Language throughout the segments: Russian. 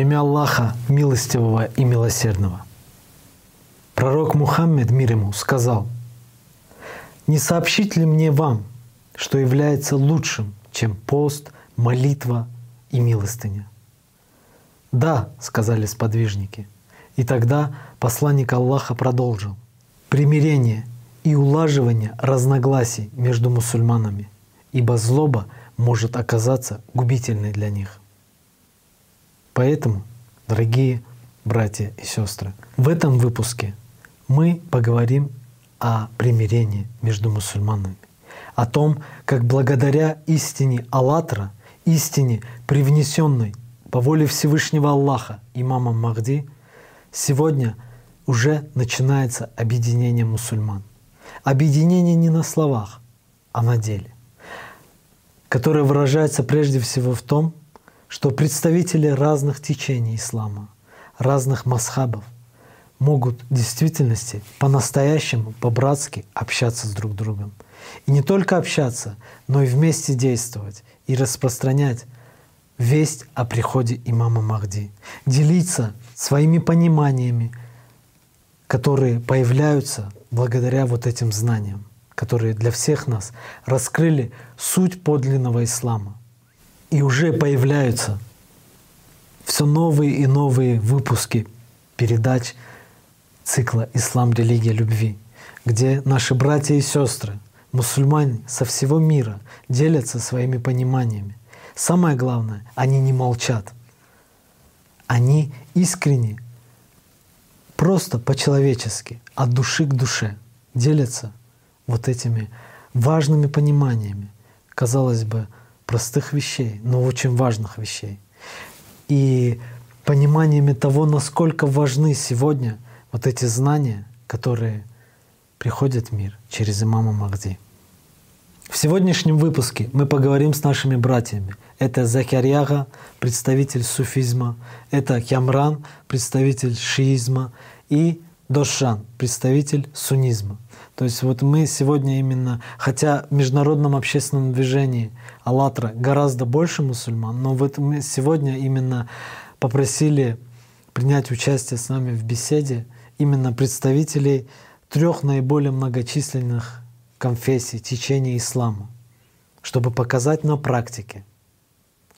Имя Аллаха, милостивого и милосердного. Пророк Мухаммед, мир ему, сказал, «Не сообщить ли мне вам, что является лучшим, чем пост, молитва и милостыня?» «Да», — сказали сподвижники. И тогда посланник Аллаха продолжил. «Примирение и улаживание разногласий между мусульманами, ибо злоба может оказаться губительной для них». Поэтому, дорогие братья и сестры, в этом выпуске мы поговорим о примирении между мусульманами, о том, как благодаря истине Аллатра, истине, привнесенной по воле Всевышнего Аллаха имамом Махди, сегодня уже начинается объединение мусульман. Объединение не на словах, а на деле, которое выражается прежде всего в том, что представители разных течений ислама, разных масхабов могут в действительности по-настоящему, по-братски общаться с друг другом. И не только общаться, но и вместе действовать и распространять весть о приходе имама Махди, делиться своими пониманиями, которые появляются благодаря вот этим знаниям, которые для всех нас раскрыли суть подлинного ислама. И уже появляются все новые и новые выпуски передач цикла «Ислам. Религия любви», где наши братья и сестры, мусульмане со всего мира делятся своими пониманиями. Самое главное, они не молчат. Они искренне, просто по-человечески, от души к душе делятся вот этими важными пониманиями. Казалось бы, простых вещей, но очень важных вещей. И пониманиями того, насколько важны сегодня вот эти знания, которые приходят в мир через имама Махди. В сегодняшнем выпуске мы поговорим с нашими братьями. Это Закарьяга, представитель суфизма, это Кямран, представитель шиизма, и Дошан, представитель суннизма. То есть вот мы сегодня именно, хотя в международном общественном движении «АЛЛАТРА» гораздо больше мусульман, но вот мы сегодня именно попросили принять участие с нами в беседе именно представителей трех наиболее многочисленных конфессий, течений ислама, чтобы показать на практике,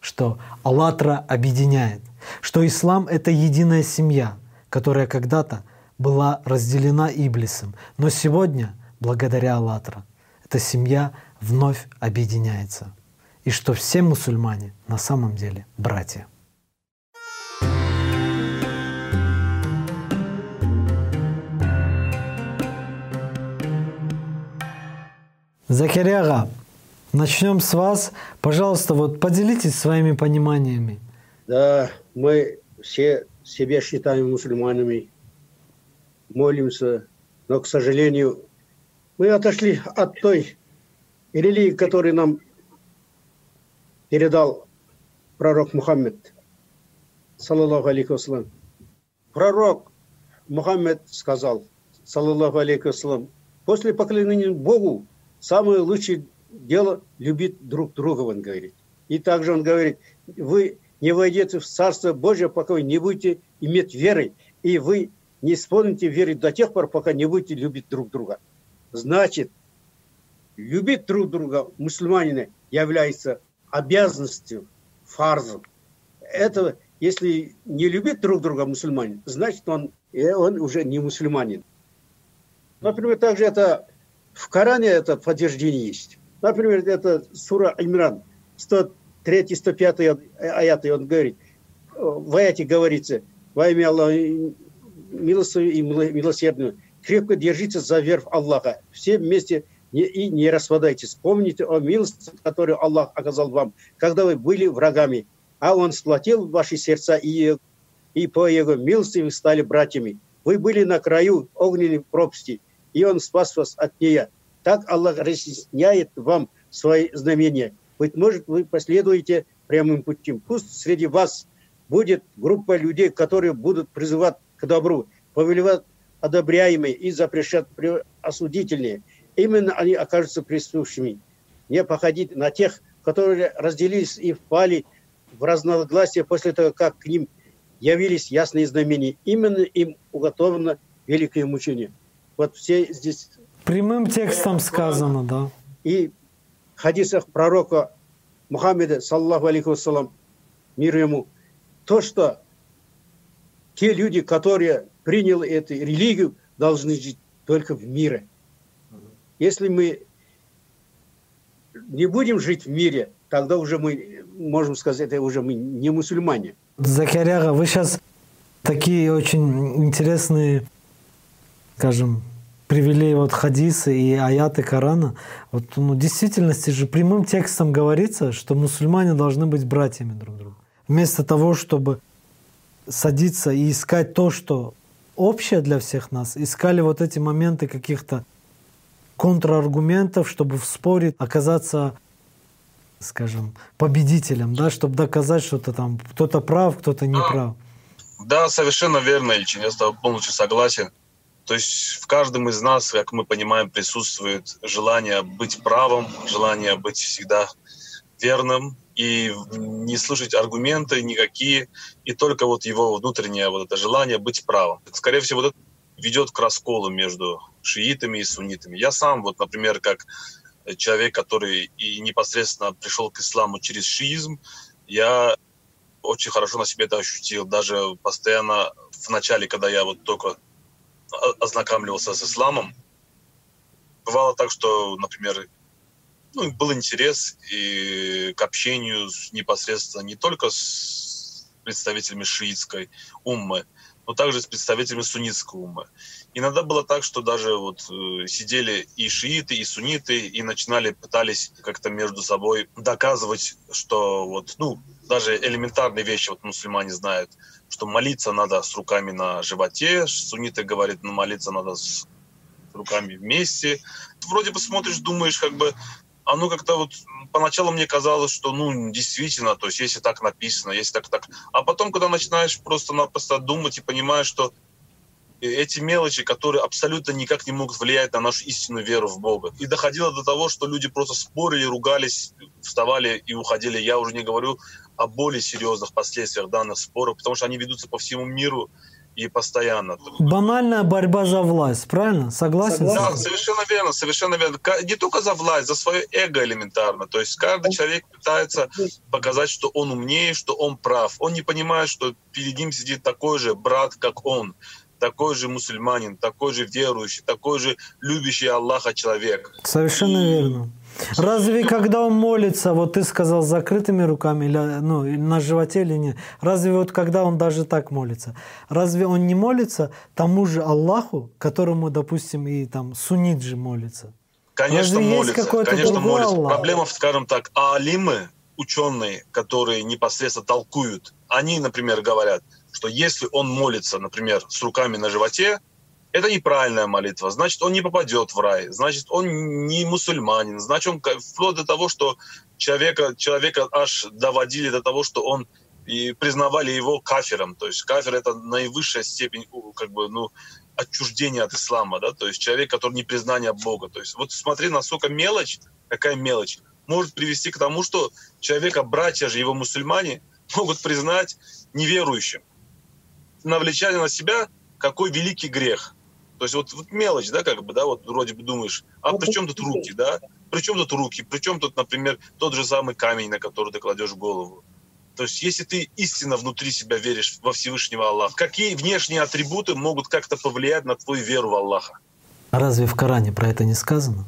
что «АЛЛАТРА» объединяет, что ислам — это единая семья, которая когда-то была разделена Иблисом. Но сегодня, благодаря Аллатра, эта семья вновь объединяется. И что все мусульмане на самом деле братья. Закиряга, начнем с вас. Пожалуйста, вот поделитесь своими пониманиями. Да, мы все себя считаем мусульманами, молимся, но, к сожалению, мы отошли от той религии, которую нам передал пророк Мухаммед, саллаллаху алейхи вассалам. Пророк Мухаммед сказал, саллаллаху алейхи вассалам, после поклонения Богу самое лучшее дело любить друг друга, он говорит. И также он говорит, вы не войдете в Царство Божье, пока вы не будете иметь веры, и вы не исполните веры до тех пор, пока не будете любить друг друга. Значит, любить друг друга мусульманина является обязанностью, фарзом. Это, если не любит друг друга мусульманин, значит, он, он уже не мусульманин. Например, также это в Коране это подтверждение есть. Например, это сура Имран, 103-105 аяты, он говорит, в аяте говорится, во имя Аллаха милостивую и милосердную. Крепко держитесь за веру Аллаха. Все вместе не, и не распадайтесь. Помните о милости, которую Аллах оказал вам, когда вы были врагами. А Он сплотил ваши сердца, и, и по Его милости вы стали братьями. Вы были на краю огненной пропасти, и Он спас вас от нее. Так Аллах разъясняет вам свои знамения. Быть может, вы последуете прямым путем. Пусть среди вас будет группа людей, которые будут призывать к добру, повелевают одобряемые и запрещат осудительные. Именно они окажутся присутствующими. Не походить на тех, которые разделились и впали в разногласия после того, как к ним явились ясные знамения. Именно им уготовано великое мучение. Вот все здесь... Прямым текстом сказано, да. И в хадисах пророка Мухаммеда, саллаху алейхи вассалам, мир ему, то, что те люди, которые приняли эту религию, должны жить только в мире. Если мы не будем жить в мире, тогда уже мы, можем сказать, это уже мы не мусульмане. Закаряга, вы сейчас такие очень интересные, скажем, привели вот хадисы и аяты Корана. Вот, ну, в действительности же прямым текстом говорится, что мусульмане должны быть братьями друг друга. Вместо того, чтобы садиться и искать то, что общее для всех нас, искали вот эти моменты каких-то контраргументов, чтобы в споре оказаться, скажем, победителем, да, чтобы доказать, что то там кто-то прав, кто-то не прав. Да, совершенно верно, Ильчин, я с тобой полностью согласен. То есть в каждом из нас, как мы понимаем, присутствует желание быть правым, желание быть всегда верным и не слушать аргументы никакие, и только вот его внутреннее вот это желание быть правым. Скорее всего, вот это ведет к расколу между шиитами и суннитами. Я сам, вот, например, как человек, который и непосредственно пришел к исламу через шиизм, я очень хорошо на себе это ощутил. Даже постоянно в начале, когда я вот только ознакомливался с исламом, бывало так, что, например, ну, был интерес и к общению непосредственно не только с представителями шиитской уммы, но также с представителями суннитской уммы. Иногда было так, что даже вот э, сидели и шииты, и сунниты, и начинали, пытались как-то между собой доказывать, что вот, ну, даже элементарные вещи вот мусульмане знают, что молиться надо с руками на животе, сунниты говорят, ну, молиться надо с руками вместе. Вроде бы смотришь, думаешь, как бы, оно как-то вот поначалу мне казалось, что ну действительно, то есть если так написано, если так так, а потом, когда начинаешь просто-напросто думать и понимаешь, что эти мелочи, которые абсолютно никак не могут влиять на нашу истинную веру в Бога. И доходило до того, что люди просто спорили, ругались, вставали и уходили. Я уже не говорю о более серьезных последствиях данных споров, потому что они ведутся по всему миру, и постоянно. Банальная борьба за власть, правильно? Согласен? Да, совершенно верно, совершенно верно. Не только за власть, за свое эго элементарно. То есть каждый человек пытается показать, что он умнее, что он прав. Он не понимает, что перед ним сидит такой же брат, как он такой же мусульманин, такой же верующий, такой же любящий Аллаха человек. Совершенно и... верно. Разве когда он молится, вот ты сказал, с закрытыми руками, или, ну, на животе или нет, разве вот когда он даже так молится, разве он не молится тому же Аллаху, которому, допустим, и там суннит же молится? Конечно, разве молится. Конечно, молится. Аллах? Проблема, скажем так, алимы, ученые, которые непосредственно толкуют, они, например, говорят, что если он молится, например, с руками на животе, это неправильная молитва, значит, он не попадет в рай, значит, он не мусульманин, значит, он вплоть до того, что человека, человека аж доводили до того, что он и признавали его кафером. То есть кафер — это наивысшая степень как бы, ну, отчуждения от ислама, да, то есть человек, который не признание Бога. То есть вот смотри, насколько мелочь, какая мелочь, может привести к тому, что человека, братья же его мусульмане, могут признать неверующим. Навлечали на себя какой великий грех. То есть вот, вот мелочь, да, как бы, да, вот вроде бы думаешь, а при чем тут руки, да? При чем тут руки? При чем тут, например, тот же самый камень, на который ты кладешь голову? То есть если ты истинно внутри себя веришь во Всевышнего Аллаха, какие внешние атрибуты могут как-то повлиять на твою веру в Аллаха? А разве в Коране про это не сказано?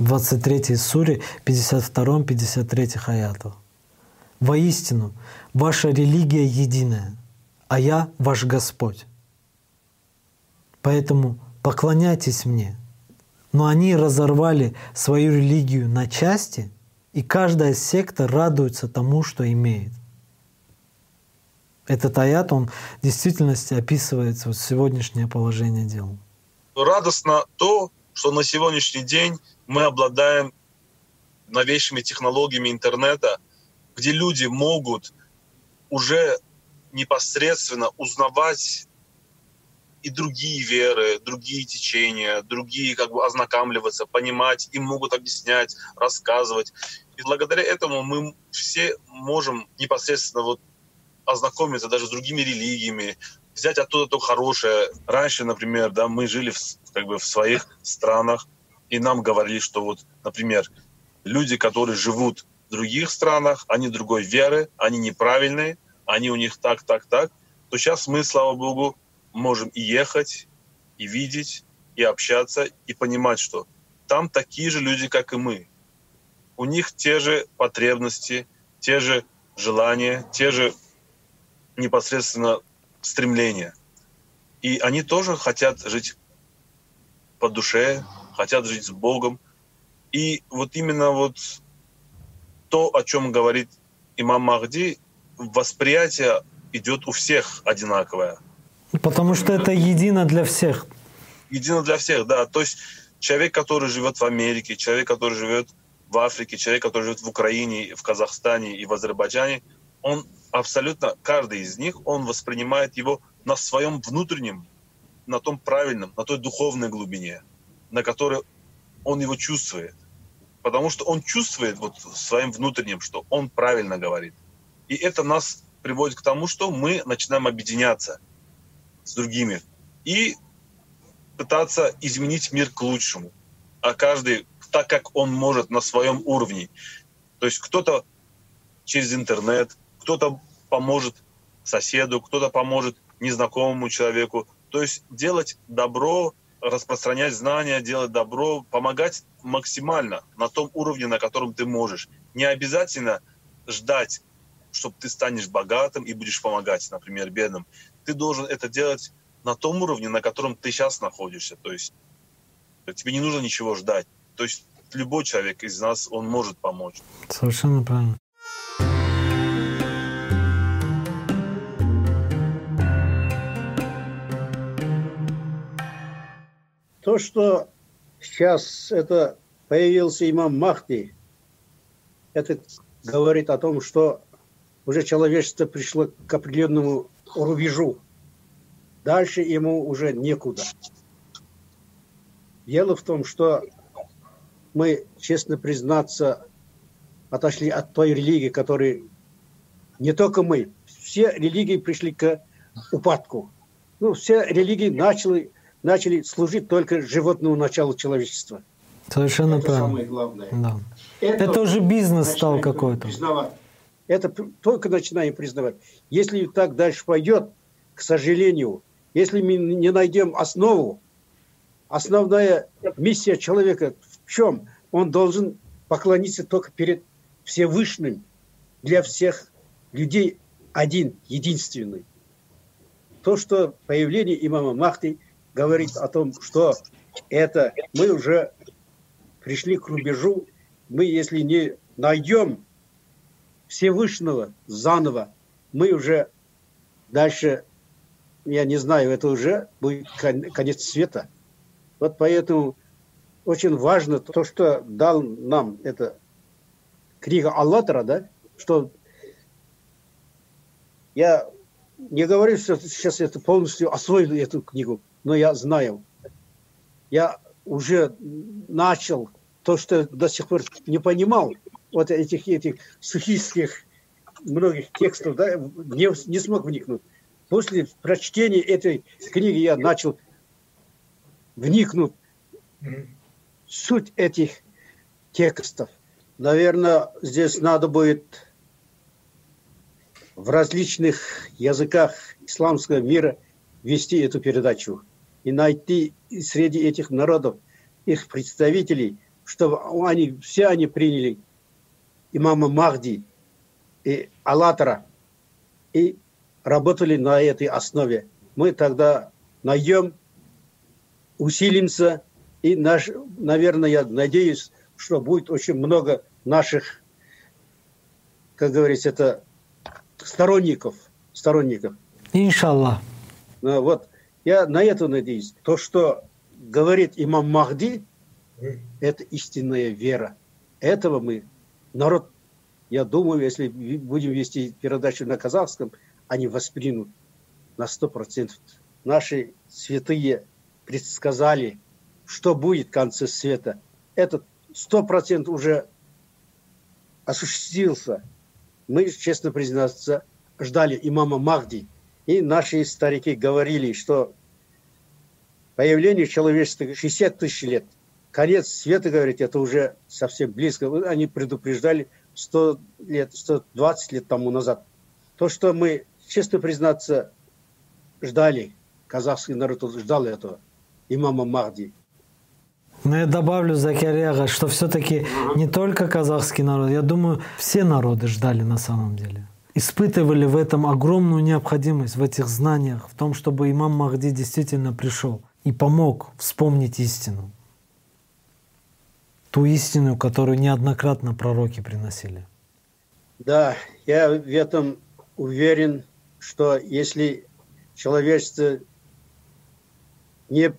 В 23 суре, 52-53 аятах. «Воистину, ваша религия единая, а я ваш Господь. Поэтому поклоняйтесь мне. Но они разорвали свою религию на части, и каждая секта радуется тому, что имеет. Этот аят, он в действительности описывает вот сегодняшнее положение дел. Радостно то, что на сегодняшний день мы обладаем новейшими технологиями интернета, где люди могут уже непосредственно узнавать и другие веры, другие течения, другие как бы ознакомливаться, понимать, им могут объяснять, рассказывать. И благодаря этому мы все можем непосредственно вот ознакомиться даже с другими религиями, взять оттуда то хорошее. Раньше, например, да, мы жили в, как бы в своих странах, и нам говорили, что вот, например, люди, которые живут в других странах, они другой веры, они неправильные, они у них так, так, так, то сейчас мы, слава богу, можем и ехать, и видеть, и общаться, и понимать, что там такие же люди, как и мы. У них те же потребности, те же желания, те же непосредственно стремления. И они тоже хотят жить по душе, хотят жить с Богом. И вот именно вот то, о чем говорит имам Махди, восприятие идет у всех одинаковое. Потому что это едино для всех. Едино для всех, да. То есть человек, который живет в Америке, человек, который живет в Африке, человек, который живет в Украине, в Казахстане и в Азербайджане, он абсолютно, каждый из них, он воспринимает его на своем внутреннем, на том правильном, на той духовной глубине, на которой он его чувствует. Потому что он чувствует вот своим внутренним, что он правильно говорит. И это нас приводит к тому, что мы начинаем объединяться с другими и пытаться изменить мир к лучшему. А каждый так, как он может на своем уровне. То есть кто-то через интернет, кто-то поможет соседу, кто-то поможет незнакомому человеку. То есть делать добро, распространять знания, делать добро, помогать максимально на том уровне, на котором ты можешь. Не обязательно ждать чтобы ты станешь богатым и будешь помогать, например, бедным. Ты должен это делать на том уровне, на котором ты сейчас находишься. То есть тебе не нужно ничего ждать. То есть любой человек из нас, он может помочь. Совершенно правильно. То, что сейчас это появился имам Махди, это говорит о том, что уже человечество пришло к определенному рубежу. Дальше ему уже некуда. Дело в том, что мы, честно признаться, отошли от той религии, которой не только мы, все религии пришли к упадку. Ну, все религии начали, начали служить только животному началу человечества. Совершенно Это правильно. самое главное. Да. Это, Это уже бизнес стал какой-то. признавать. Это только начинаем признавать. Если так дальше пойдет, к сожалению, если мы не найдем основу, основная миссия человека в чем? Он должен поклониться только перед Всевышним, для всех людей один, единственный. То, что появление имама Махти говорит о том, что это мы уже пришли к рубежу, мы если не найдем Всевышнего заново, мы уже дальше, я не знаю, это уже будет кон- конец света. Вот поэтому очень важно то, что дал нам это книга Аллатра, да, что я не говорю, что сейчас это полностью освоил эту книгу, но я знаю. Я уже начал то, что до сих пор не понимал, вот этих, этих суфийских многих текстов, да, не, не смог вникнуть. После прочтения этой книги я начал вникнуть в суть этих текстов. Наверное, здесь надо будет в различных языках исламского мира вести эту передачу и найти среди этих народов их представителей, чтобы они все они приняли имама Махди и Аллатора и работали на этой основе. Мы тогда найдем, усилимся и, наш, наверное, я надеюсь, что будет очень много наших, как говорится, это сторонников, сторонников. Иншаллах. Ну, вот я на это надеюсь. То, что говорит имам Махди, это истинная вера. Этого мы, народ, я думаю, если будем вести передачу на казахском, они воспримут на сто процентов. Наши святые предсказали, что будет в конце света. Этот сто процентов уже осуществился. Мы, честно признаться, ждали имама Махди. И наши старики говорили, что появление человечества 60 тысяч лет. Конец света, говорить, это уже совсем близко. Они предупреждали 100 лет, 120 лет тому назад. То, что мы, честно признаться, ждали, казахский народ ждал этого, имама Махди. Но я добавлю, Закиряга, что все-таки не только казахский народ, я думаю, все народы ждали на самом деле. Испытывали в этом огромную необходимость, в этих знаниях, в том, чтобы имам Махди действительно пришел и помог вспомнить истину. Ту истину, которую неоднократно пророки приносили. Да, я в этом уверен, что если человечество не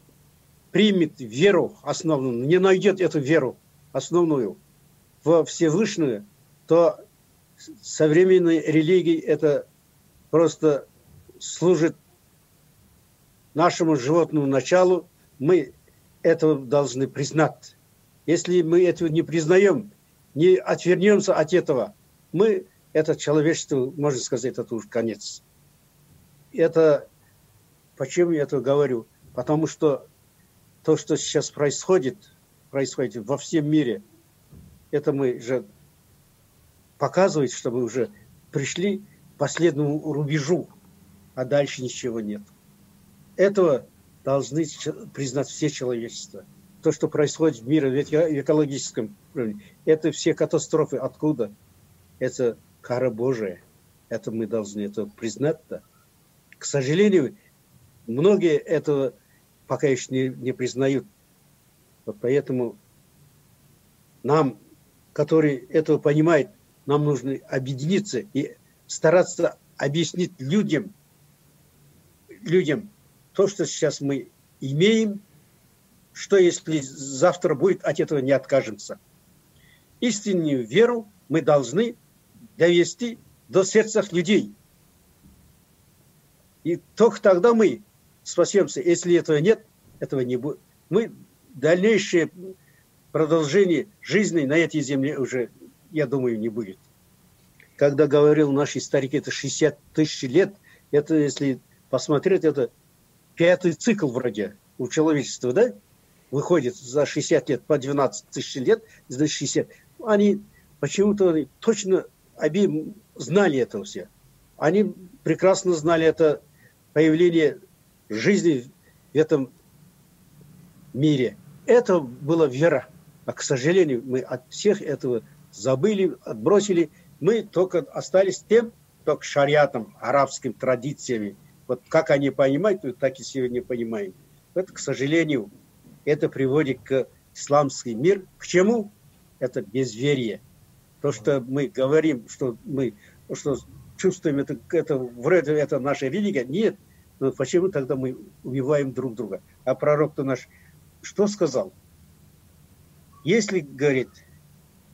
примет веру основную, не найдет эту веру основную во Всевышнего, то современной религии это просто служит нашему животному началу. Мы этого должны признать. Если мы этого не признаем, не отвернемся от этого, мы, это человечество, можно сказать, это уже конец. Это, почему я это говорю? Потому что то, что сейчас происходит, происходит во всем мире, это мы же показывает, что мы уже пришли к последнему рубежу, а дальше ничего нет. Этого должны признать все человечества. То, что происходит в мире, в экологическом уровне, это все катастрофы. Откуда? Это кара Божия. Это мы должны это признать-то. К сожалению, многие этого пока еще не, не признают. Вот поэтому нам, которые этого понимают, нам нужно объединиться и стараться объяснить людям, людям то, что сейчас мы имеем, что если завтра будет, от этого не откажемся. Истинную веру мы должны довести до сердца людей. И только тогда мы спасемся. Если этого нет, этого не будет. Мы дальнейшее продолжение жизни на этой земле уже, я думаю, не будет. Когда говорил наши старики, это 60 тысяч лет, это, если посмотреть, это пятый цикл вроде у человечества, да? Выходит за 60 лет по 12 тысяч лет, за 60. Они почему-то точно обе знали это все. Они прекрасно знали это появление жизни в этом мире. Это была вера. А, к сожалению, мы от всех этого забыли, отбросили. Мы только остались тем, только шариатом, арабским традициями. Вот как они понимают, так и сегодня понимаем. Это, к сожалению, это приводит к исламский мир. К чему? Это безверие. То, что мы говорим, что мы что чувствуем, это, это вроде это наша религия. Нет, но ну, почему тогда мы убиваем друг друга? А пророк-то наш что сказал? Если, говорит,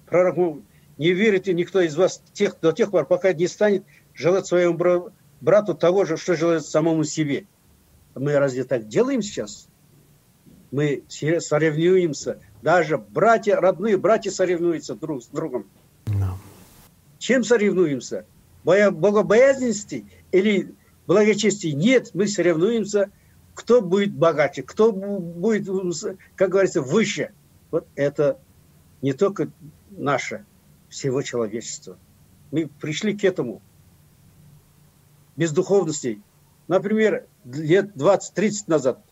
пророк, не верите никто из вас тех, до тех пор, пока не станет желать своему брату того же, что желает самому себе. Мы разве так делаем сейчас? Мы соревнуемся. Даже братья, родные братья соревнуются друг с другом. No. Чем соревнуемся? Боя, богобоязненности или благочестия нет, мы соревнуемся, кто будет богаче, кто будет, как говорится, выше. Вот это не только наше, всего человечества. Мы пришли к этому. Без духовности. Например, лет 20-30 назад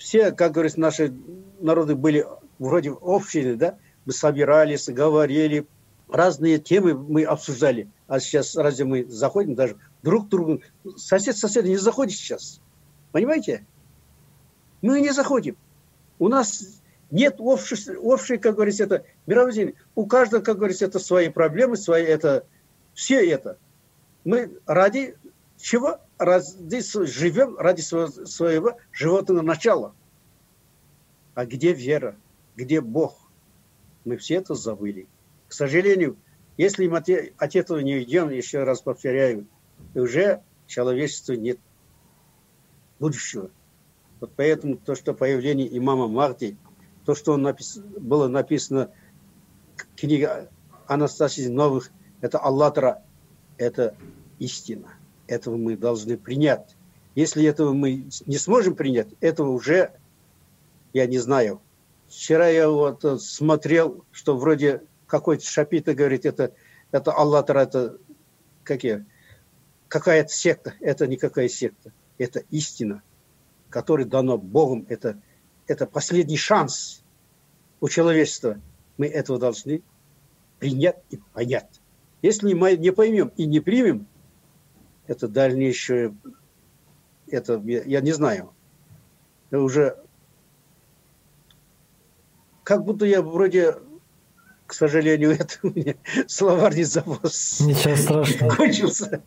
все, как говорится, наши народы были вроде общие, да? Мы собирались, говорили, разные темы мы обсуждали. А сейчас разве мы заходим даже друг к другу. Сосед соседа не заходит сейчас. Понимаете? Мы не заходим. У нас нет общей, общей как говорится, это мировоззрение. У каждого, как говорится, это свои проблемы, свои это, все это. Мы ради чего? Ради, живем ради своего, своего животного начала. А где вера? Где Бог? Мы все это забыли. К сожалению, если мы от этого не идем, еще раз повторяю, уже человечеству нет будущего. Вот поэтому то, что появление имама Махди, то, что он напис... было написано книга Анастасии Новых, это Аллатра, это истина. Этого мы должны принять. Если этого мы не сможем принять, этого уже, я не знаю. Вчера я вот смотрел, что вроде какой-то шапита говорит, это, это Аллах, это какие? Какая-то секта. Это никакая секта. Это истина, которая дана Богом. Это, это последний шанс у человечества. Мы этого должны принять и понять. Если мы не поймем и не примем, это дальнейшее, это я не знаю. Это уже как будто я вроде, к сожалению, это у меня словарный завоз Ничего страшного. кончился.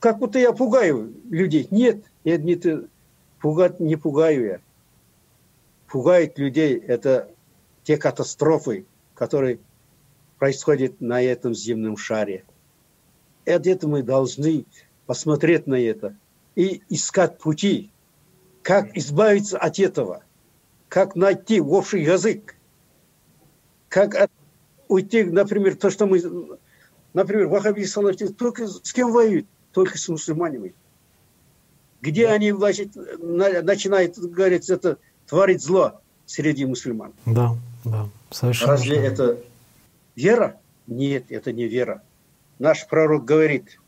Как будто я пугаю людей. Нет, я не, пугать не пугаю я. Пугает людей это те катастрофы, которые происходят на этом земном шаре. Это мы должны посмотреть на это и искать пути, как избавиться от этого, как найти общий язык, как уйти, например, то, что мы, например, вахаби салафисты только с кем воюют? Только с мусульманами. Где да. они значит, начинают, говорить, это творить зло среди мусульман? Да, да, совершенно. Разве это вера? Нет, это не вера наш пророк говорит,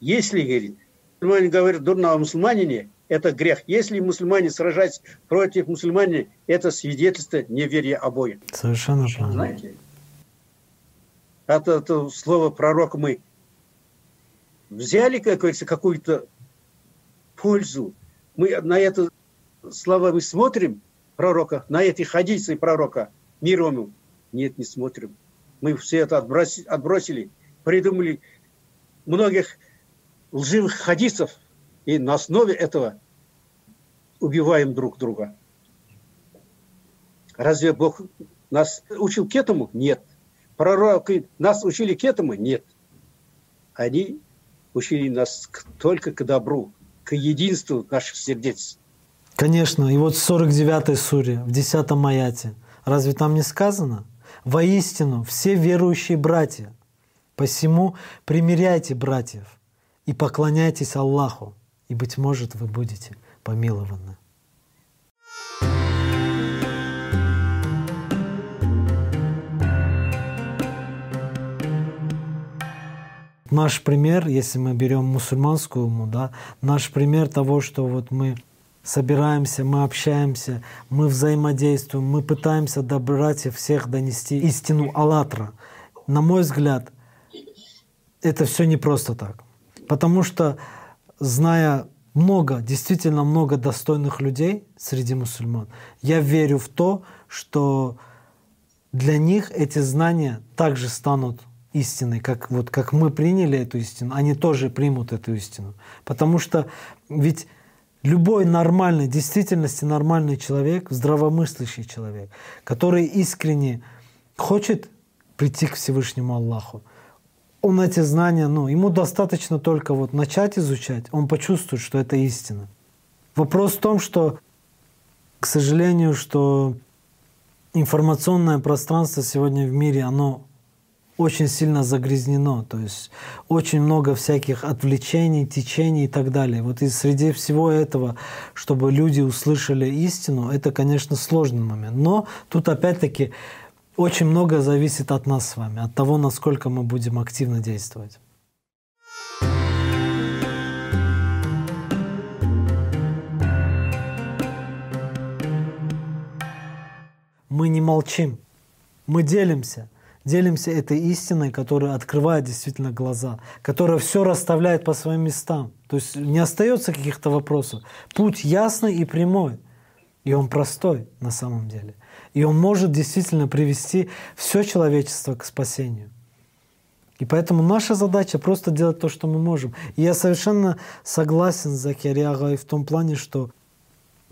если, говорит, мусульмане говорят дурно о мусульманине, это грех. Если мусульмане сражаются против мусульманина, это свидетельство неверия обоих. Совершенно правильно. Знаете? Это, это слово пророка мы взяли, как говорится, какую-то пользу. Мы на это слова мы смотрим пророка, на эти хадисы пророка, мир ему. Нет, не смотрим. Мы все это отбросили, отбросили придумали многих лживых хадисов, и на основе этого убиваем друг друга. Разве Бог нас учил к этому? Нет. Пророки нас учили к этому? Нет. Они учили нас только к добру, к единству наших сердец. Конечно. И вот в 49-й суре, в 10-м аяте, разве там не сказано? Воистину, все верующие братья, посему примиряйте братьев и поклоняйтесь Аллаху, и, быть может, вы будете помилованы. Наш пример, если мы берем мусульманскую уму, да, наш пример того, что вот мы собираемся, мы общаемся, мы взаимодействуем, мы пытаемся до братьев всех донести истину «АЛЛАТРА». На мой взгляд, это все не просто так. Потому что, зная много, действительно много достойных людей среди мусульман, я верю в то, что для них эти знания также станут истиной, как, вот, как мы приняли эту истину, они тоже примут эту истину. Потому что ведь Любой нормальный, действительности нормальный человек, здравомыслящий человек, который искренне хочет прийти к Всевышнему Аллаху, он эти знания, ну, ему достаточно только вот начать изучать, он почувствует, что это истина. Вопрос в том, что, к сожалению, что информационное пространство сегодня в мире, оно очень сильно загрязнено, то есть очень много всяких отвлечений, течений и так далее. Вот и среди всего этого, чтобы люди услышали истину, это, конечно, сложный момент. Но тут опять-таки очень много зависит от нас с вами, от того, насколько мы будем активно действовать. Мы не молчим, мы делимся делимся этой истиной, которая открывает действительно глаза, которая все расставляет по своим местам. То есть не остается каких-то вопросов. Путь ясный и прямой. И он простой на самом деле. И он может действительно привести все человечество к спасению. И поэтому наша задача просто делать то, что мы можем. И я совершенно согласен с Закириагой в том плане, что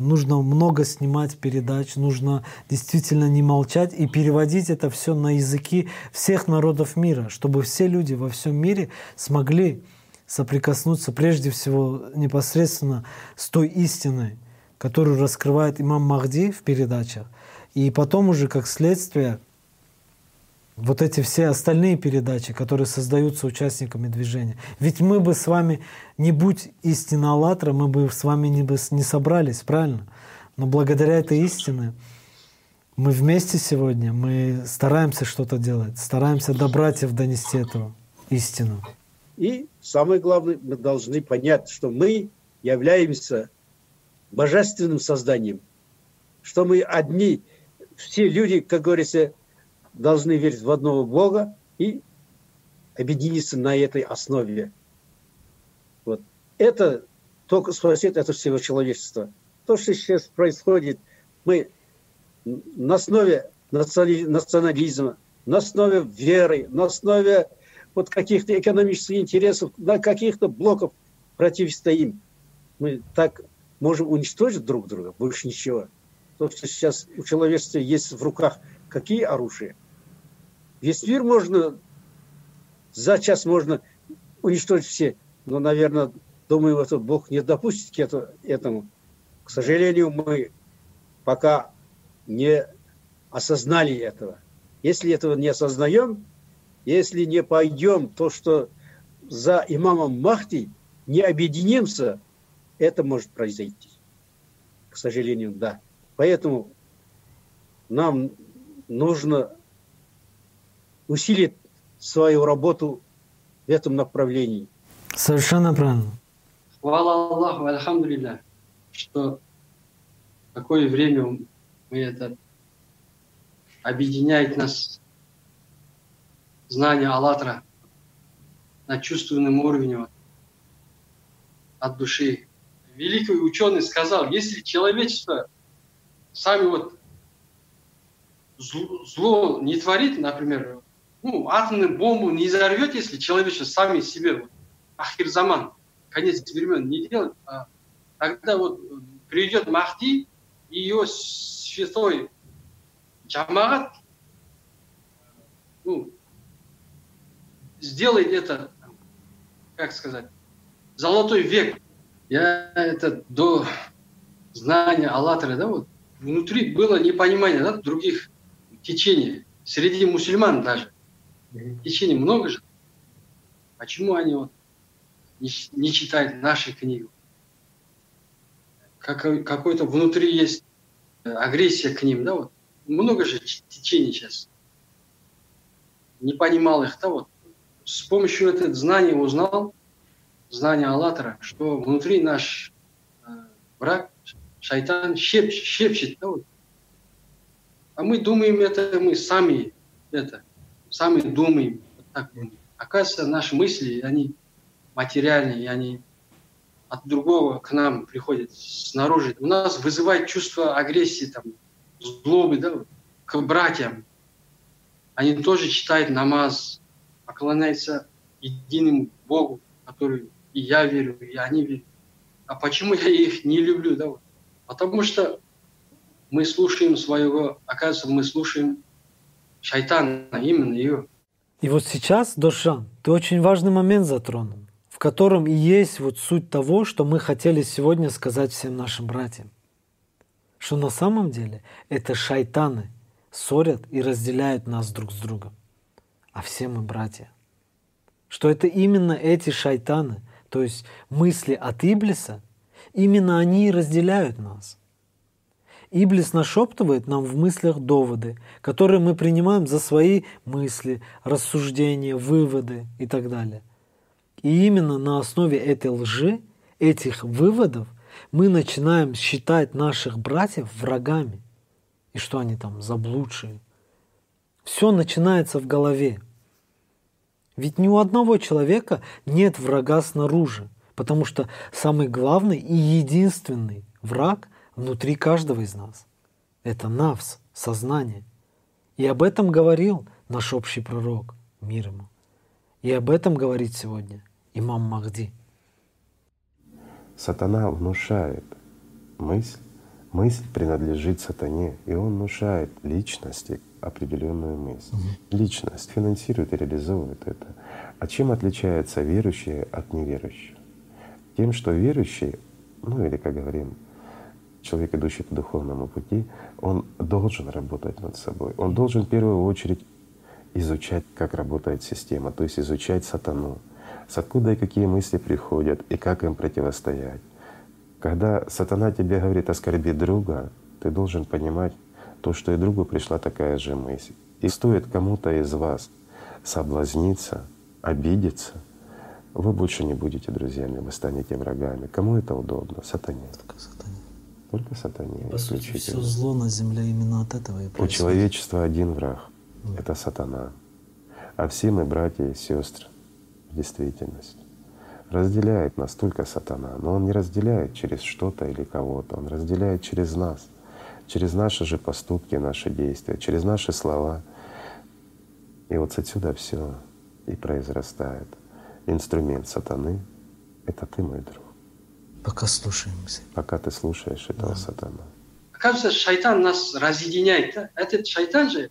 нужно много снимать передач, нужно действительно не молчать и переводить это все на языки всех народов мира, чтобы все люди во всем мире смогли соприкоснуться прежде всего непосредственно с той истиной, которую раскрывает имам Махди в передачах, и потом уже как следствие вот эти все остальные передачи, которые создаются участниками движения. Ведь мы бы с вами, не будь истина «АЛЛАТРА», мы бы с вами не, бы, не собрались, правильно? Но благодаря этой истине мы вместе сегодня, мы стараемся что-то делать, стараемся до братьев донести эту истину. И самое главное, мы должны понять, что мы являемся божественным созданием, что мы одни, все люди, как говорится, должны верить в одного Бога и объединиться на этой основе. Вот. Это только спасет это всего человечества. То, что сейчас происходит, мы на основе национализма, на основе веры, на основе вот каких-то экономических интересов, на каких-то блоков противостоим. Мы так можем уничтожить друг друга, больше ничего. То, что сейчас у человечества есть в руках какие оружия? Весь мир можно, за час можно уничтожить все. Но, наверное, думаю, это Бог не допустит к этому. К сожалению, мы пока не осознали этого. Если этого не осознаем, если не пойдем то, что за имамом Махти не объединимся, это может произойти. К сожалению, да. Поэтому нам нужно усилит свою работу в этом направлении. Совершенно правильно. Хвала Аллаху, альхамдулилля, что такое время мы это объединяет нас знание Аллатра на чувственном уровне от души. Великий ученый сказал, если человечество сами вот зло, не творит, например, ну, атомную бомбу не взорвет, если человечество сами себе ахирзаман, конец времен не делает, а тогда вот придет Махди и ее святой джамагат ну, сделает это, как сказать, золотой век. Я это до знания Аллатра, да, вот внутри было непонимание да, других течений, среди мусульман даже течение много же. Почему они вот не, не читают наши книги? Как, какой-то внутри есть агрессия к ним, да, вот. Много же течений сейчас. Не понимал их, да, вот. С помощью этого знания узнал, знания Аллатора, что внутри наш э, враг, шайтан, щеп, щепчет, да, вот. А мы думаем, это мы сами это сами думаем, так Оказывается, наши мысли, они материальные, они от другого к нам приходят снаружи. У нас вызывает чувство агрессии, там, злобы да, к братьям. Они тоже читают намаз, поклоняются единому Богу, который и я верю, и они верят. А почему я их не люблю? Да? Потому что мы слушаем своего, оказывается, мы слушаем шайтана, именно ее. И вот сейчас, Дошан, ты очень важный момент затронул, в котором и есть вот суть того, что мы хотели сегодня сказать всем нашим братьям. Что на самом деле это шайтаны ссорят и разделяют нас друг с другом. А все мы братья. Что это именно эти шайтаны, то есть мысли от Иблиса, именно они разделяют нас. Иблис нашептывает нам в мыслях доводы, которые мы принимаем за свои мысли, рассуждения, выводы и так далее. И именно на основе этой лжи, этих выводов, мы начинаем считать наших братьев врагами. И что они там, заблудшие. Все начинается в голове. Ведь ни у одного человека нет врага снаружи, потому что самый главный и единственный враг – внутри каждого из нас. Это навс, сознание. И об этом говорил наш общий пророк, мир ему. И об этом говорит сегодня имам Махди. Сатана внушает мысль, мысль принадлежит сатане, и он внушает личности определенную мысль. Угу. Личность финансирует и реализовывает это. А чем отличается верующий от неверующего? Тем, что верующий, ну или, как говорим, человек, идущий по духовному пути, он должен работать над собой. Он должен в первую очередь изучать, как работает система, то есть изучать сатану, с откуда и какие мысли приходят, и как им противостоять. Когда сатана тебе говорит оскорби друга, ты должен понимать то, что и другу пришла такая же мысль. И стоит кому-то из вас соблазниться, обидеться, вы больше не будете друзьями, вы станете врагами. Кому это удобно? Сатане. Только сатане. Только сатане. По сути, все зло на земле именно от этого и происходит. У человечества один враг — это сатана. А все мы братья и сестры в действительности. Разделяет нас только сатана, но он не разделяет через что-то или кого-то, он разделяет через нас, через наши же поступки, наши действия, через наши слова. И вот отсюда все и произрастает. Инструмент сатаны — это ты, мой друг. Пока слушаемся. Пока ты слушаешь этого да. сатана. Оказывается, шайтан нас разъединяет. Да? Этот шайтан же,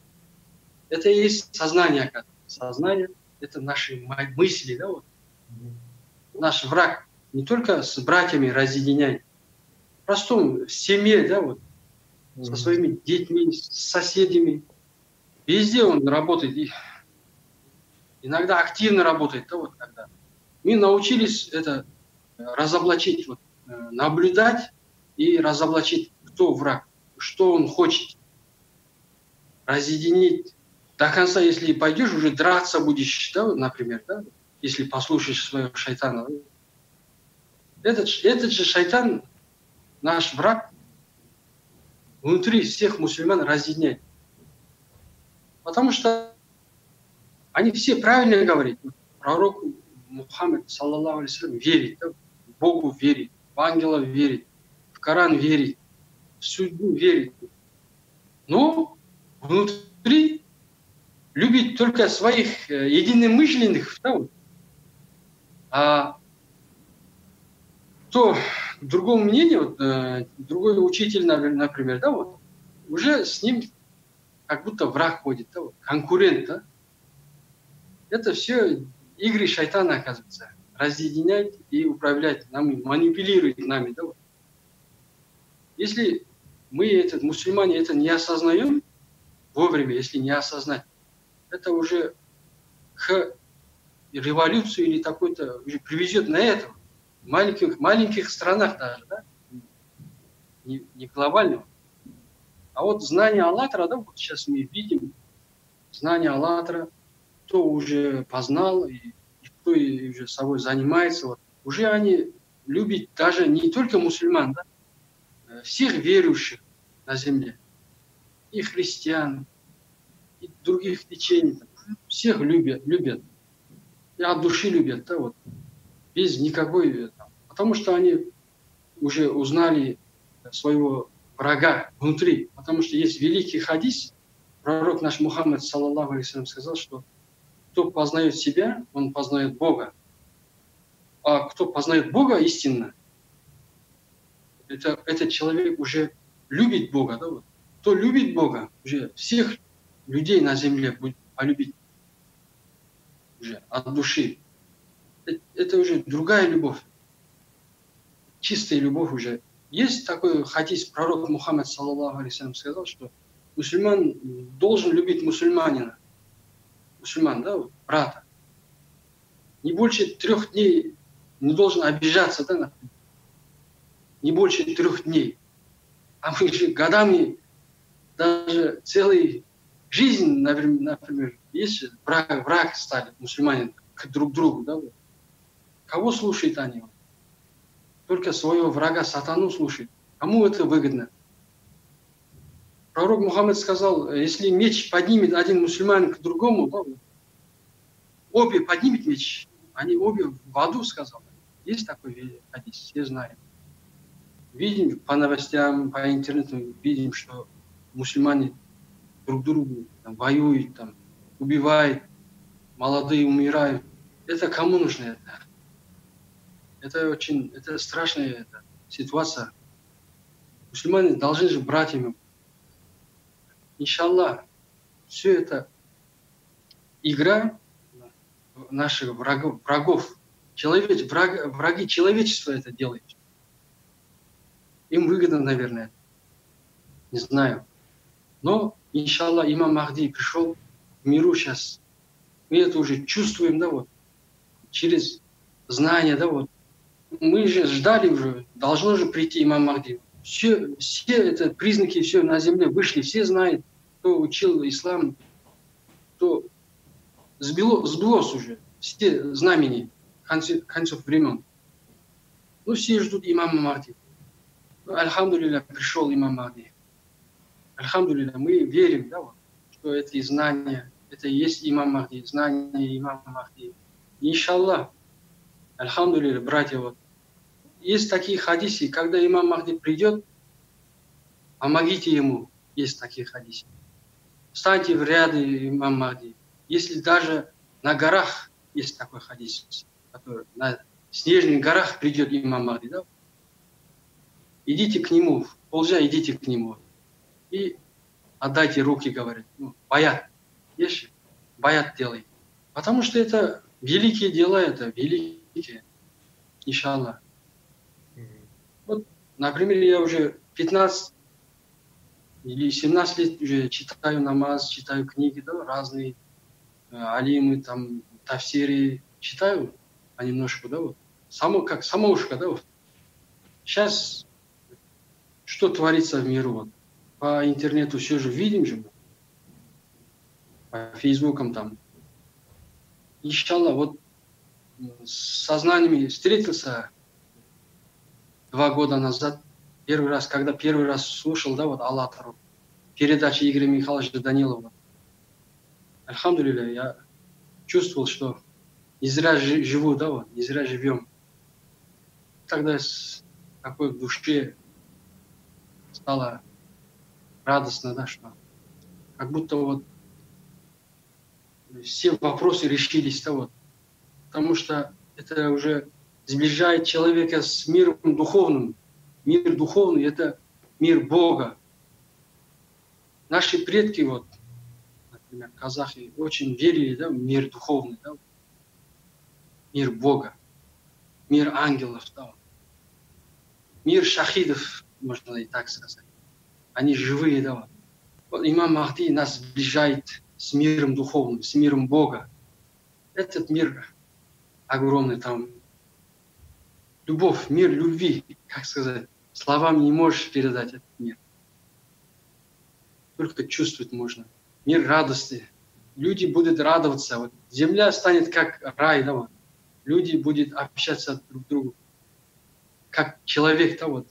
это и есть сознание. Сознание — это наши мысли. Да? Вот наш враг не только с братьями разъединяет, в простом в семье, да, вот, со своими детьми, с соседями. Везде он работает. И иногда активно работает, да, вот когда. Мы научились это разоблачить, вот, э, наблюдать и разоблачить, кто враг, что он хочет. Разъединить. До конца, если пойдешь, уже драться будешь, да, например, да, если послушаешь своего шайтана. Этот, этот же шайтан, наш враг, внутри всех мусульман разъединяет. Потому что они все правильно говорят. Пророк Мухаммад, саллаллаху алейhi верит, да? Богу верит, в ангелов верит, в Коран верит, в судьбу верит. Но внутри любит только своих э, единомышленных, вот, а то другому мнению, вот, э, другой учитель, например, да, вот, уже с ним как будто враг ходит, да, вот, конкурент, да. Это все игры шайтана, оказывается. Разъединять и управлять нами, манипулировать нами, да. Если мы, этот, мусульмане, это не осознаем вовремя, если не осознать, это уже к революцию или такой-то уже привезет на это. В маленьких, маленьких странах даже, да? Не, не глобального. А вот знание Аллатра, да, вот сейчас мы видим, знание Аллатра, кто уже познал, и кто и уже собой занимается, вот, уже они любят даже не только мусульман, да, э, всех верующих на земле, и христиан, и других течений, всех любят, любят. И от души любят, да, вот, без никакой, потому что они уже узнали своего врага внутри, потому что есть великий хадис, пророк наш Мухаммад, саллаллаху алейхи сказал, что кто познает себя, он познает Бога. А кто познает Бога истинно, это, этот человек уже любит Бога. Да? Вот. Кто любит Бога, уже всех людей на земле будет полюбить уже от души. Э, это уже другая любовь. Чистая любовь уже. Есть такой хадис, пророк Мухаммад, саллаллаху алейхи сказал, что мусульман должен любить мусульманина. Мусульман, да, вот, брата. Не больше трех дней не должен обижаться, да. Не больше трех дней. А мы же годами, даже целый жизнь, например, есть враг, враг стали мусульмане друг другу, да? Кого слушают они? Только своего врага, сатану слушают. Кому это выгодно? Пророк Мухаммад сказал, если меч поднимет один мусульманин к другому, да, обе поднимет меч, они обе в аду, сказал. Есть такой хадис, все знают. Видим по новостям, по интернету, видим, что мусульмане друг другу там, воюют, там, убивают, молодые умирают. Это кому нужно это? Это очень, это страшная это, ситуация. Мусульмане должны же братьями. Иншаллах, все это игра наших врагов. врагов. Человек, враг, враги человечества это делают. Им выгодно, наверное. Не знаю. Но иншаллах, имам Махди пришел, в миру сейчас, мы это уже чувствуем, да, вот, через знания, да, вот. Мы же ждали уже, должно же прийти имам Махди. Все, все это признаки, все на земле вышли, все знают, кто учил ислам, кто сбило, сбилось уже, все знамени концов, концов времен. Ну, все ждут имама Махди. Ну, Альхамдулилля, пришел имам Махди. Альхамдулилля, мы верим, да, вот, что эти знания, это и есть имам Махди, знания имама Махди. Иншаллах, Альхамдулилля, братья, вот. Есть такие хадисы, когда имам Махди придет, помогите ему. Есть такие хадисы. Встаньте в ряды имам Махди. Если даже на горах есть такой хадис, который на снежных горах придет имам Махди, да? Идите к нему, полжа идите к нему. И отдайте руки, говорит. Ну, баят. Есть Баят делай. Потому что это великие дела, это великие? Иншаллах. Вот, например, я уже 15 или 17 лет уже читаю намаз, читаю книги, да, разные э, алимы, там, тафсири, читаю понемножку, да, вот. Само, как самоушка, да, вот. Сейчас что творится в миру, вот. По интернету все же видим же, по фейсбукам там. Иншаллах, вот с сознаниями встретился два года назад, первый раз, когда первый раз слушал, да, вот Аллатару, передачи Игоря Михайловича Данилова. Альхамдулилля, я чувствовал, что не зря живу, да, вот, не зря живем. Тогда с такой душе стало радостно, да, что как будто вот все вопросы решились, да, вот, потому что это уже сближает человека с миром духовным. Мир духовный – это мир Бога. Наши предки, вот, например, казахи, очень верили да, в мир духовный, да, мир Бога, мир ангелов, да, мир шахидов, можно и так сказать. Они живые, да. Вот имам Махди нас сближает с миром духовным, с миром Бога. Этот мир огромный там любовь, мир любви, как сказать, словами не можешь передать этот мир. Только чувствовать можно. Мир радости. Люди будут радоваться. Вот земля станет как рай, да, вот. Люди будут общаться друг с другом. Как человек, да, вот,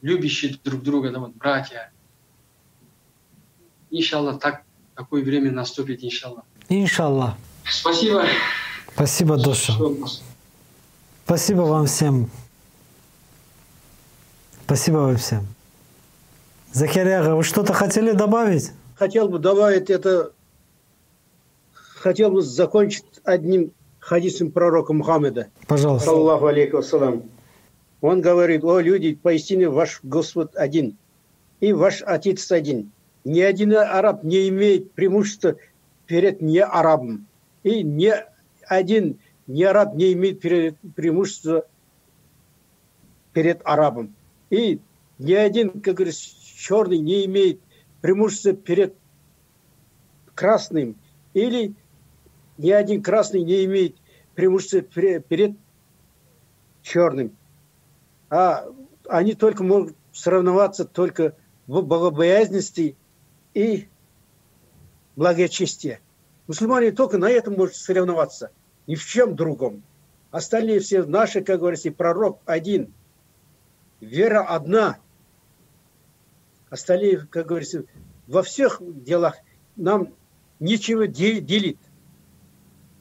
любящий друг друга, да, вот, братья. Иншаллах, так, такое время наступит, иншаллах. Иншаллах. Спасибо. Спасибо, душа. Спасибо вам всем. Спасибо вам всем. Захаряга, вы что-то хотели добавить? Хотел бы добавить это, хотел бы закончить одним хадисом пророка Мухаммеда. Пожалуйста. Саллаху алейкум ассалам. Он говорит, о люди, поистине ваш Господь один, и ваш Отец один. Ни один араб не имеет преимущества перед не арабом, и не один не араб не имеет преимущества перед арабом. И ни один, как говорится, черный не имеет преимущества перед красным. Или ни один красный не имеет преимущества перед черным. А они только могут соревноваться только в богобоязненности и благочестии. Мусульмане только на этом могут соревноваться, ни в чем другом. Остальные все наши, как говорится, пророк один. Вера одна. Остальные, как говорится, во всех делах нам ничего делит.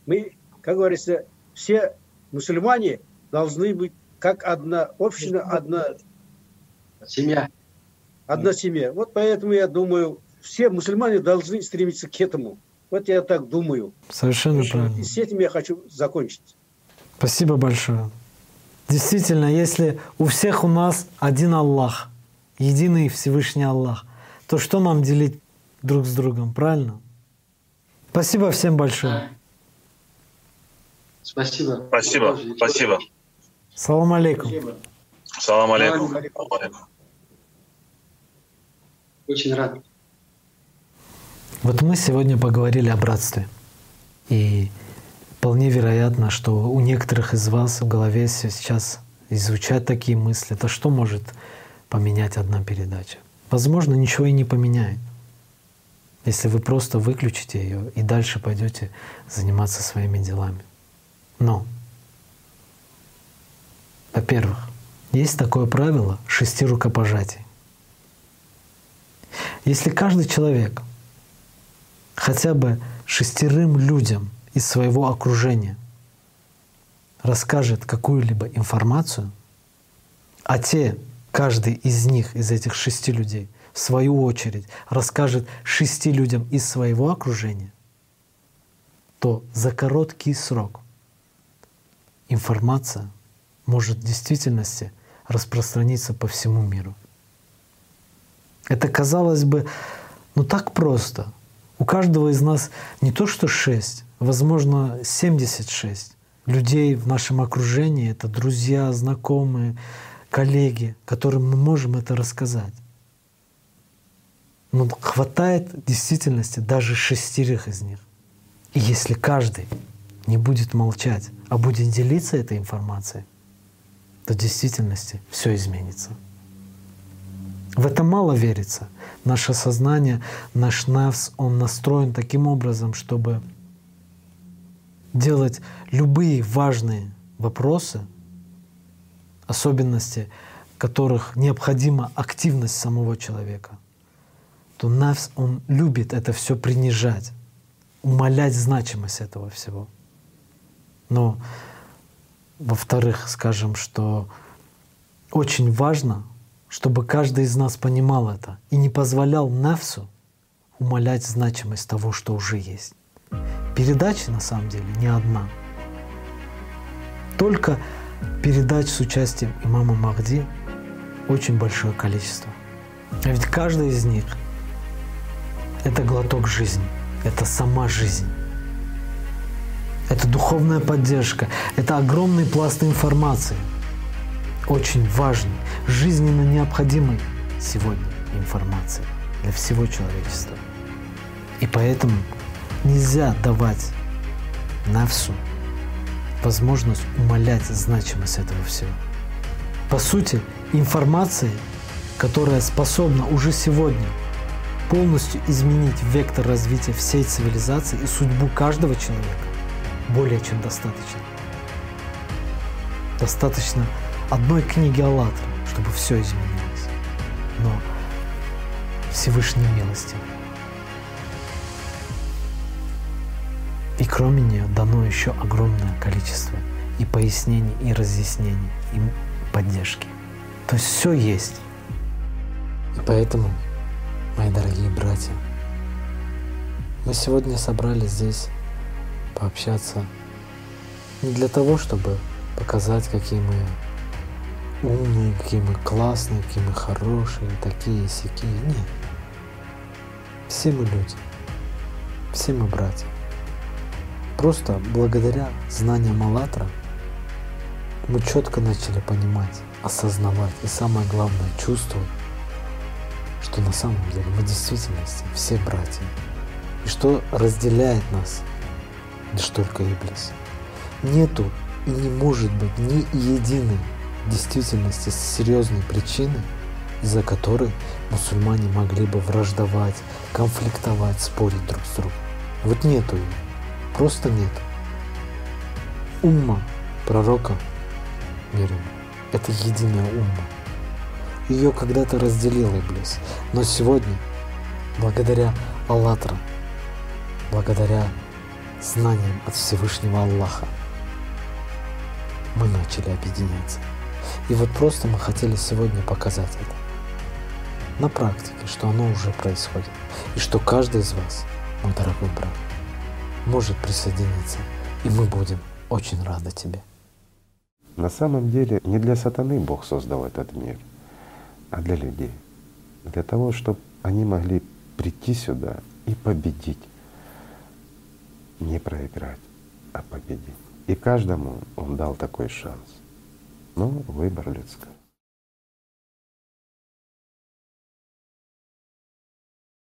Мы, как говорится, все мусульмане должны быть как одна община, одна семья. Одна семья. Вот поэтому я думаю, все мусульмане должны стремиться к этому. Вот я так думаю. Совершенно правильно. И с этим я хочу закончить. Спасибо большое. Действительно, если у всех у нас один Аллах, единый Всевышний Аллах, то что нам делить друг с другом, правильно? Спасибо всем большое. Спасибо. Спасибо. Спасибо. Салам алейкум. Салам алейкум. Очень рад. Вот мы сегодня поговорили о братстве. И вполне вероятно, что у некоторых из вас в голове сейчас изучать такие мысли. Это что может поменять одна передача? Возможно, ничего и не поменяет, если вы просто выключите ее и дальше пойдете заниматься своими делами. Но, во-первых, есть такое правило шести рукопожатий. Если каждый человек хотя бы шестерым людям из своего окружения расскажет какую-либо информацию, а те, каждый из них, из этих шести людей, в свою очередь расскажет шести людям из своего окружения, то за короткий срок информация может в действительности распространиться по всему миру. Это казалось бы, ну так просто. У каждого из нас не то что шесть, возможно 76 людей в нашем окружении, это друзья, знакомые, коллеги, которым мы можем это рассказать. Но хватает в действительности даже шестерых из них. И если каждый не будет молчать, а будет делиться этой информацией, то в действительности все изменится. В это мало верится. Наше сознание, наш навс, он настроен таким образом, чтобы делать любые важные вопросы, особенности которых необходима активность самого человека, то Навс, он любит это все принижать, умалять значимость этого всего. Но, во-вторых, скажем, что очень важно, чтобы каждый из нас понимал это и не позволял Навсу умалять значимость того, что уже есть. Передачи на самом деле не одна. Только передач с участием имама Махди очень большое количество. А ведь каждый из них — это глоток жизни, это сама жизнь. Это духовная поддержка, это огромный пласт информации, очень важный, жизненно необходимой сегодня информации для всего человечества. И поэтому Нельзя давать навсу возможность умалять значимость этого всего. По сути, информация, которая способна уже сегодня полностью изменить вектор развития всей цивилизации и судьбу каждого человека, более чем достаточно. Достаточно одной книги «АЛЛАТРА», чтобы все изменилось. Но Всевышней милости – кроме нее дано еще огромное количество и пояснений, и разъяснений, и поддержки. То есть все есть. И поэтому, мои дорогие братья, мы сегодня собрались здесь пообщаться не для того, чтобы показать, какие мы умные, какие мы классные, какие мы хорошие, такие, сякие. Нет. Все мы люди. Все мы братья. Просто благодаря знаниям «АЛЛАТРА» мы четко начали понимать, осознавать и самое главное чувствовать, что на самом деле мы в действительности все братья. И что разделяет нас лишь только Иблис. Нету и не может быть ни единой действительности серьезной причины, из-за которой мусульмане могли бы враждовать, конфликтовать, спорить друг с другом. Вот нету ее просто нет. Умма пророка мир это единая умма. Ее когда-то разделил Иблис, но сегодня, благодаря Аллатра, благодаря знаниям от Всевышнего Аллаха, мы начали объединяться. И вот просто мы хотели сегодня показать это на практике, что оно уже происходит. И что каждый из вас, мой дорогой брат, может присоединиться, и мы будем очень рады тебе. На самом деле не для сатаны Бог создал этот мир, а для людей. Для того, чтобы они могли прийти сюда и победить. Не проиграть, а победить. И каждому он дал такой шанс. Но выбор людской.